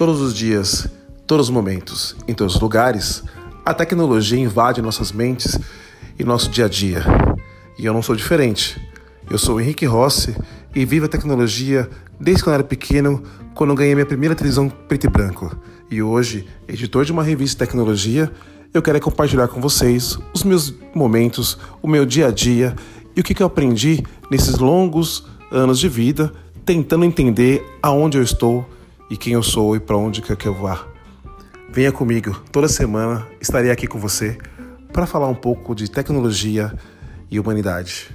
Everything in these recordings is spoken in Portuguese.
Todos os dias, todos os momentos, em todos os lugares, a tecnologia invade nossas mentes e nosso dia a dia. E eu não sou diferente. Eu sou o Henrique Rossi e vivo a tecnologia desde quando era pequeno, quando ganhei minha primeira televisão preto e branco. E hoje, editor de uma revista de tecnologia, eu quero compartilhar com vocês os meus momentos, o meu dia a dia e o que eu aprendi nesses longos anos de vida, tentando entender aonde eu estou e quem eu sou e para onde quer que eu vá. Venha comigo, toda semana estarei aqui com você para falar um pouco de tecnologia e humanidade.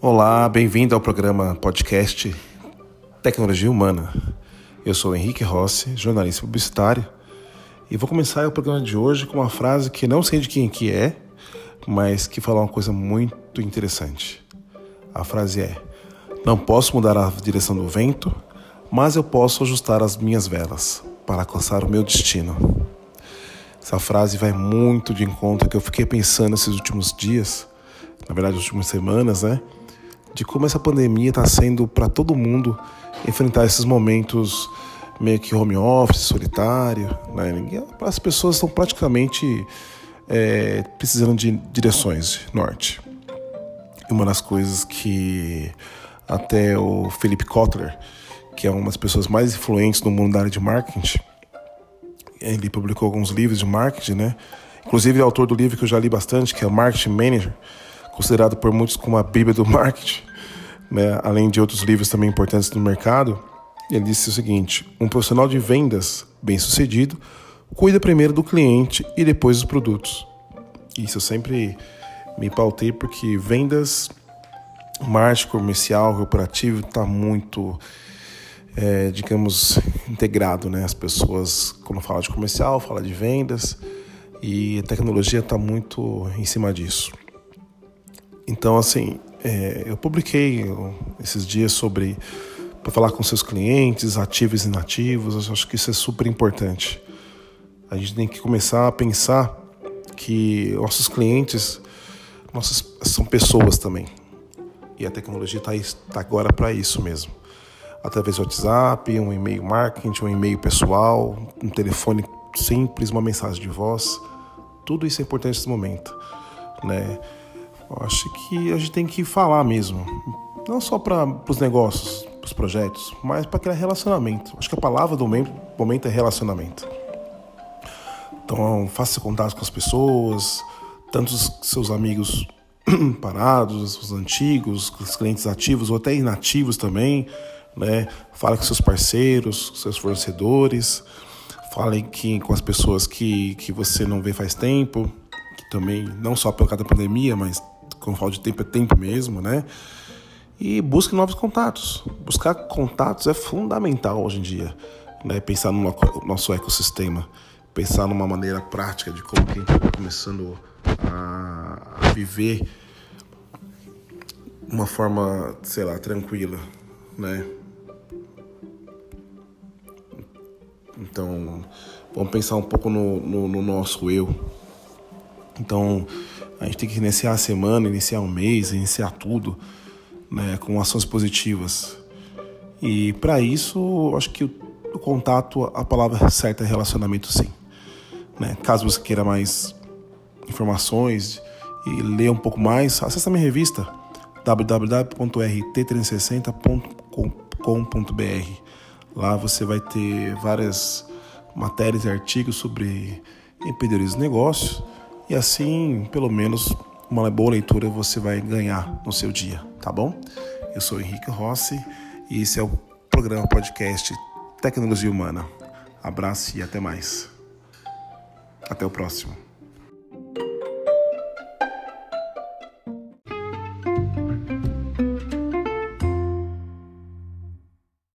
Olá, bem-vindo ao programa podcast Tecnologia Humana. Eu sou Henrique Rossi, jornalista publicitário, e vou começar o programa de hoje com uma frase que não sei de quem que é, mas que fala uma coisa muito interessante. A frase é: Não posso mudar a direção do vento, mas eu posso ajustar as minhas velas para alcançar o meu destino. Essa frase vai muito de encontro que eu fiquei pensando esses últimos dias, na verdade, as últimas semanas, né? De como essa pandemia está sendo para todo mundo enfrentar esses momentos meio que home office, solitário. Né? As pessoas estão praticamente é, precisando de direções norte. E uma das coisas que até o Felipe Kotler, que é uma das pessoas mais influentes no mundo da área de marketing, ele publicou alguns livros de marketing, né? Inclusive é autor do livro que eu já li bastante, que é Marketing Manager, considerado por muitos como a Bíblia do marketing né, além de outros livros também importantes do mercado, ele disse o seguinte: um profissional de vendas bem-sucedido cuida primeiro do cliente e depois dos produtos. Isso eu sempre me pautei porque vendas, marketing comercial, corporativo está muito, é, digamos, integrado, né? As pessoas, quando falam de comercial, falam de vendas e a tecnologia está muito em cima disso. Então, assim, é, eu publiquei esses dias sobre para falar com seus clientes, ativos e inativos. Eu acho que isso é super importante. A gente tem que começar a pensar que nossos clientes nossas, são pessoas também. E a tecnologia está tá agora para isso mesmo. Através do WhatsApp, um e-mail marketing, um e-mail pessoal, um telefone simples, uma mensagem de voz. Tudo isso é importante nesse momento. Né? Eu acho que a gente tem que falar mesmo. Não só para os negócios, para os projetos, mas para aquele relacionamento. Acho que a palavra do momento é relacionamento. Então, faça contato com as pessoas, tanto os seus amigos parados, os antigos, os clientes ativos ou até inativos também, né? Fale com seus parceiros, com seus fornecedores, fale que, com as pessoas que, que você não vê faz tempo, que também, não só por causa da pandemia, mas quando falo de tempo é tempo mesmo, né? E busque novos contatos. Buscar contatos é fundamental hoje em dia, né? Pensar no nosso ecossistema, pensar numa maneira prática de como que a gente está começando a, viver uma forma, sei lá, tranquila, né? Então, vamos pensar um pouco no, no, no nosso eu. Então, a gente tem que iniciar a semana, iniciar o mês, iniciar tudo né, com ações positivas. E para isso, acho que o, contato, a palavra certa é relacionamento, sim. Né? Caso você queira mais informações e ler um pouco mais, acesse a minha revista www.rt360.com.br. Lá você vai ter várias matérias e artigos sobre empreendedorismo e negócios e assim, pelo menos, uma boa leitura você vai ganhar no seu dia, tá bom? Eu sou Henrique Rossi e esse é o programa podcast Tecnologia Humana. Abraço e até mais. Até o próximo.